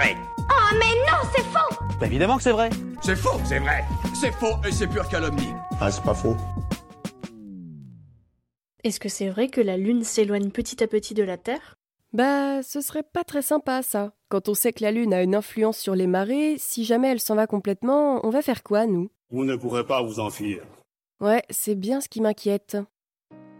vrai. Oh mais non, c'est faux Bah évidemment que c'est vrai. C'est faux, c'est vrai. C'est faux et c'est pure calomnie. Ah, c'est pas faux. Est-ce que c'est vrai que la Lune s'éloigne petit à petit de la Terre? Bah, ce serait pas très sympa ça. Quand on sait que la Lune a une influence sur les marées, si jamais elle s'en va complètement, on va faire quoi, nous? Vous ne pourrez pas vous enfuir. Ouais, c'est bien ce qui m'inquiète.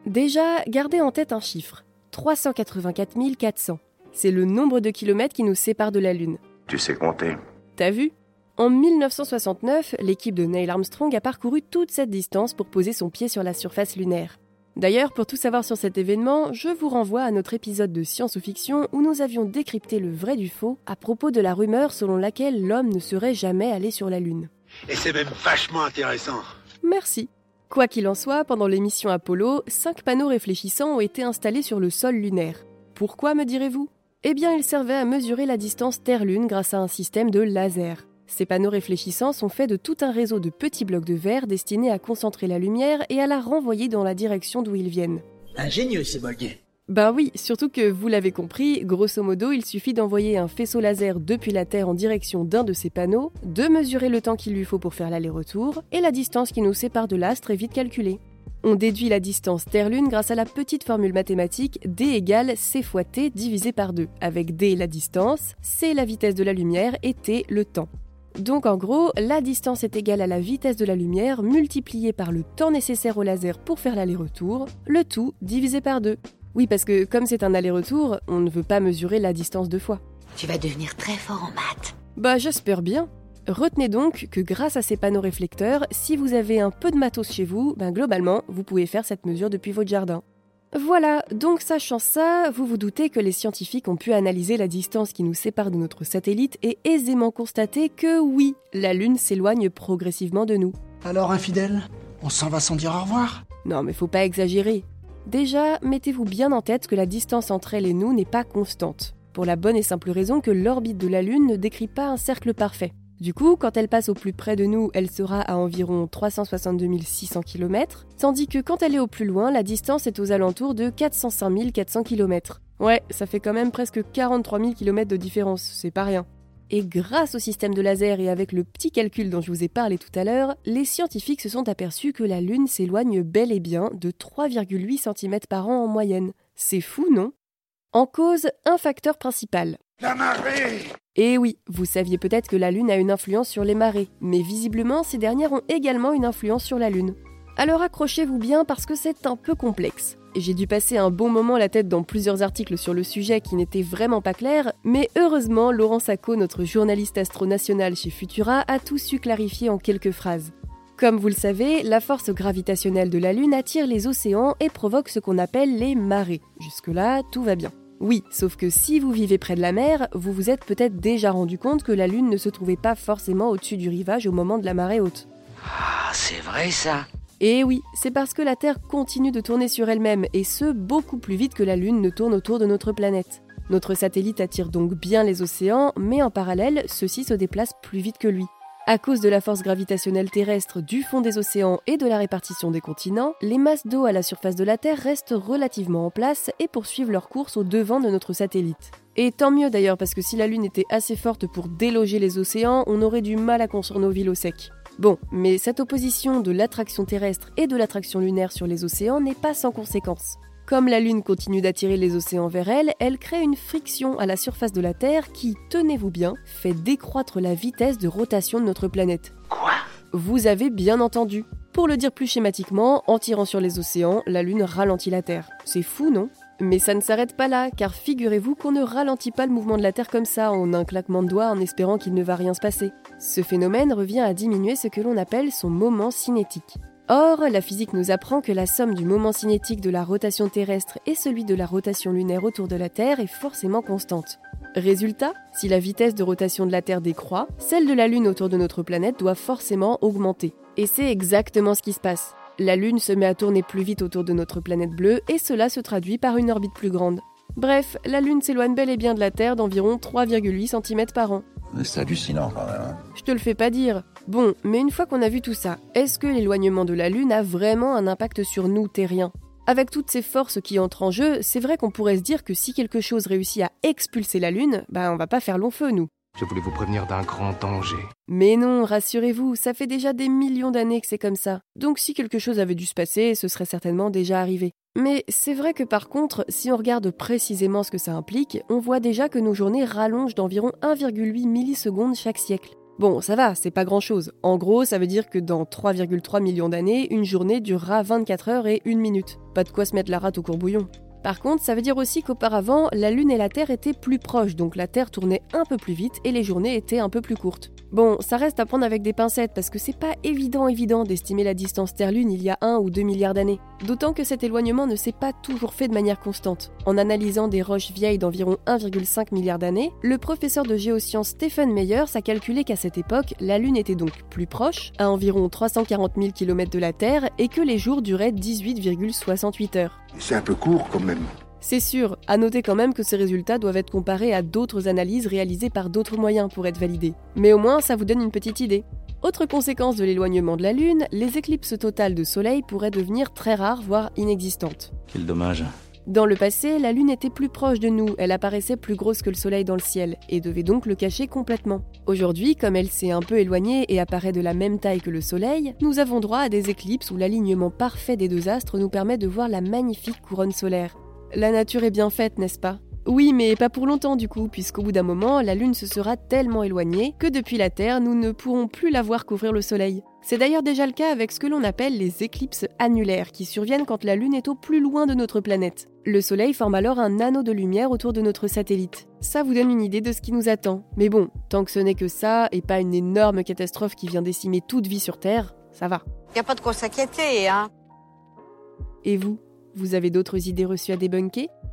Déjà, gardez en tête un chiffre 384 400. C'est le nombre de kilomètres qui nous sépare de la Lune. Tu sais compter. T'as vu? En 1969, l'équipe de Neil Armstrong a parcouru toute cette distance pour poser son pied sur la surface lunaire. D'ailleurs, pour tout savoir sur cet événement, je vous renvoie à notre épisode de Science ou Fiction où nous avions décrypté le vrai du faux à propos de la rumeur selon laquelle l'homme ne serait jamais allé sur la Lune. Et c'est même vachement intéressant. Merci. Quoi qu'il en soit, pendant l'émission Apollo, cinq panneaux réfléchissants ont été installés sur le sol lunaire. Pourquoi me direz-vous? Eh bien, ils servaient à mesurer la distance Terre-Lune grâce à un système de laser. Ces panneaux réfléchissants sont faits de tout un réseau de petits blocs de verre destinés à concentrer la lumière et à la renvoyer dans la direction d'où ils viennent. Ingénieux ces bolguets. Ben oui, surtout que vous l'avez compris, grosso modo, il suffit d'envoyer un faisceau laser depuis la Terre en direction d'un de ces panneaux, de mesurer le temps qu'il lui faut pour faire l'aller-retour, et la distance qui nous sépare de l'astre est vite calculée. On déduit la distance Terre-Lune grâce à la petite formule mathématique d égale c fois t divisé par 2, avec d la distance, c la vitesse de la lumière et t le temps. Donc en gros, la distance est égale à la vitesse de la lumière multipliée par le temps nécessaire au laser pour faire l'aller-retour, le tout divisé par 2. Oui, parce que comme c'est un aller-retour, on ne veut pas mesurer la distance deux fois. Tu vas devenir très fort en maths. Bah j'espère bien. Retenez donc que grâce à ces panneaux réflecteurs, si vous avez un peu de matos chez vous, ben globalement, vous pouvez faire cette mesure depuis votre jardin. Voilà, donc sachant ça, vous vous doutez que les scientifiques ont pu analyser la distance qui nous sépare de notre satellite et aisément constater que oui, la Lune s'éloigne progressivement de nous. Alors infidèle, on s'en va sans dire au revoir? Non mais faut pas exagérer. Déjà, mettez-vous bien en tête que la distance entre elle et nous n'est pas constante, pour la bonne et simple raison que l'orbite de la Lune ne décrit pas un cercle parfait. Du coup, quand elle passe au plus près de nous, elle sera à environ 362 600 km, tandis que quand elle est au plus loin, la distance est aux alentours de 405 400 km. Ouais, ça fait quand même presque 43 000 km de différence, c'est pas rien. Et grâce au système de laser et avec le petit calcul dont je vous ai parlé tout à l'heure, les scientifiques se sont aperçus que la Lune s'éloigne bel et bien de 3,8 cm par an en moyenne. C'est fou, non? En cause, un facteur principal. La marée Et oui, vous saviez peut-être que la Lune a une influence sur les marées, mais visiblement ces dernières ont également une influence sur la Lune. Alors accrochez-vous bien parce que c'est un peu complexe. J'ai dû passer un bon moment la tête dans plusieurs articles sur le sujet qui n'étaient vraiment pas clairs, mais heureusement, Laurent Sacco, notre journaliste astro national chez Futura, a tout su clarifier en quelques phrases. Comme vous le savez, la force gravitationnelle de la Lune attire les océans et provoque ce qu'on appelle les marées. Jusque-là, tout va bien. Oui, sauf que si vous vivez près de la mer, vous vous êtes peut-être déjà rendu compte que la Lune ne se trouvait pas forcément au-dessus du rivage au moment de la marée haute. Ah, c'est vrai ça Et oui, c'est parce que la Terre continue de tourner sur elle-même, et ce, beaucoup plus vite que la Lune ne tourne autour de notre planète. Notre satellite attire donc bien les océans, mais en parallèle, ceux-ci se déplacent plus vite que lui. À cause de la force gravitationnelle terrestre, du fond des océans et de la répartition des continents, les masses d'eau à la surface de la Terre restent relativement en place et poursuivent leur course au devant de notre satellite. Et tant mieux d'ailleurs parce que si la Lune était assez forte pour déloger les océans, on aurait du mal à construire nos villes au sec. Bon, mais cette opposition de l'attraction terrestre et de l'attraction lunaire sur les océans n'est pas sans conséquences. Comme la Lune continue d'attirer les océans vers elle, elle crée une friction à la surface de la Terre qui, tenez-vous bien, fait décroître la vitesse de rotation de notre planète. Quoi? Vous avez bien entendu. Pour le dire plus schématiquement, en tirant sur les océans, la Lune ralentit la Terre. C'est fou, non? Mais ça ne s'arrête pas là, car figurez-vous qu'on ne ralentit pas le mouvement de la Terre comme ça, en un claquement de doigts en espérant qu'il ne va rien se passer. Ce phénomène revient à diminuer ce que l'on appelle son moment cinétique. Or, la physique nous apprend que la somme du moment cinétique de la rotation terrestre et celui de la rotation lunaire autour de la Terre est forcément constante. Résultat, si la vitesse de rotation de la Terre décroît, celle de la Lune autour de notre planète doit forcément augmenter. Et c'est exactement ce qui se passe. La Lune se met à tourner plus vite autour de notre planète bleue et cela se traduit par une orbite plus grande. Bref, la Lune s'éloigne bel et bien de la Terre d'environ 3,8 cm par an. C'est hallucinant quand même. hein. Je te le fais pas dire. Bon, mais une fois qu'on a vu tout ça, est-ce que l'éloignement de la Lune a vraiment un impact sur nous, terriens? Avec toutes ces forces qui entrent en jeu, c'est vrai qu'on pourrait se dire que si quelque chose réussit à expulser la Lune, bah on va pas faire long feu, nous. Je voulais vous prévenir d'un grand danger. Mais non, rassurez-vous, ça fait déjà des millions d'années que c'est comme ça. Donc si quelque chose avait dû se passer, ce serait certainement déjà arrivé. Mais c'est vrai que par contre, si on regarde précisément ce que ça implique, on voit déjà que nos journées rallongent d'environ 1,8 millisecondes chaque siècle. Bon, ça va, c'est pas grand chose. En gros, ça veut dire que dans 3,3 millions d'années, une journée durera 24 heures et 1 minute. Pas de quoi se mettre la rate au courbouillon. Par contre, ça veut dire aussi qu'auparavant, la Lune et la Terre étaient plus proches, donc la Terre tournait un peu plus vite et les journées étaient un peu plus courtes. Bon, ça reste à prendre avec des pincettes parce que c'est pas évident évident d'estimer la distance Terre-Lune il y a 1 ou 2 milliards d'années. D'autant que cet éloignement ne s'est pas toujours fait de manière constante. En analysant des roches vieilles d'environ 1,5 milliard d'années, le professeur de géosciences Stephen Meyers a calculé qu'à cette époque, la Lune était donc plus proche, à environ 340 000 km de la Terre, et que les jours duraient 18,68 heures. C'est un peu court quand même. C'est sûr, à noter quand même que ces résultats doivent être comparés à d'autres analyses réalisées par d'autres moyens pour être validés. Mais au moins, ça vous donne une petite idée. Autre conséquence de l'éloignement de la Lune, les éclipses totales de Soleil pourraient devenir très rares, voire inexistantes. Quel dommage. Dans le passé, la Lune était plus proche de nous, elle apparaissait plus grosse que le Soleil dans le ciel, et devait donc le cacher complètement. Aujourd'hui, comme elle s'est un peu éloignée et apparaît de la même taille que le Soleil, nous avons droit à des éclipses où l'alignement parfait des deux astres nous permet de voir la magnifique couronne solaire. La nature est bien faite, n'est-ce pas? Oui, mais pas pour longtemps du coup, puisqu'au bout d'un moment, la Lune se sera tellement éloignée que depuis la Terre, nous ne pourrons plus la voir couvrir le Soleil. C'est d'ailleurs déjà le cas avec ce que l'on appelle les éclipses annulaires, qui surviennent quand la Lune est au plus loin de notre planète. Le Soleil forme alors un anneau de lumière autour de notre satellite. Ça vous donne une idée de ce qui nous attend. Mais bon, tant que ce n'est que ça, et pas une énorme catastrophe qui vient décimer toute vie sur Terre, ça va. Y a pas de quoi s'inquiéter, hein Et vous Vous avez d'autres idées reçues à débunker?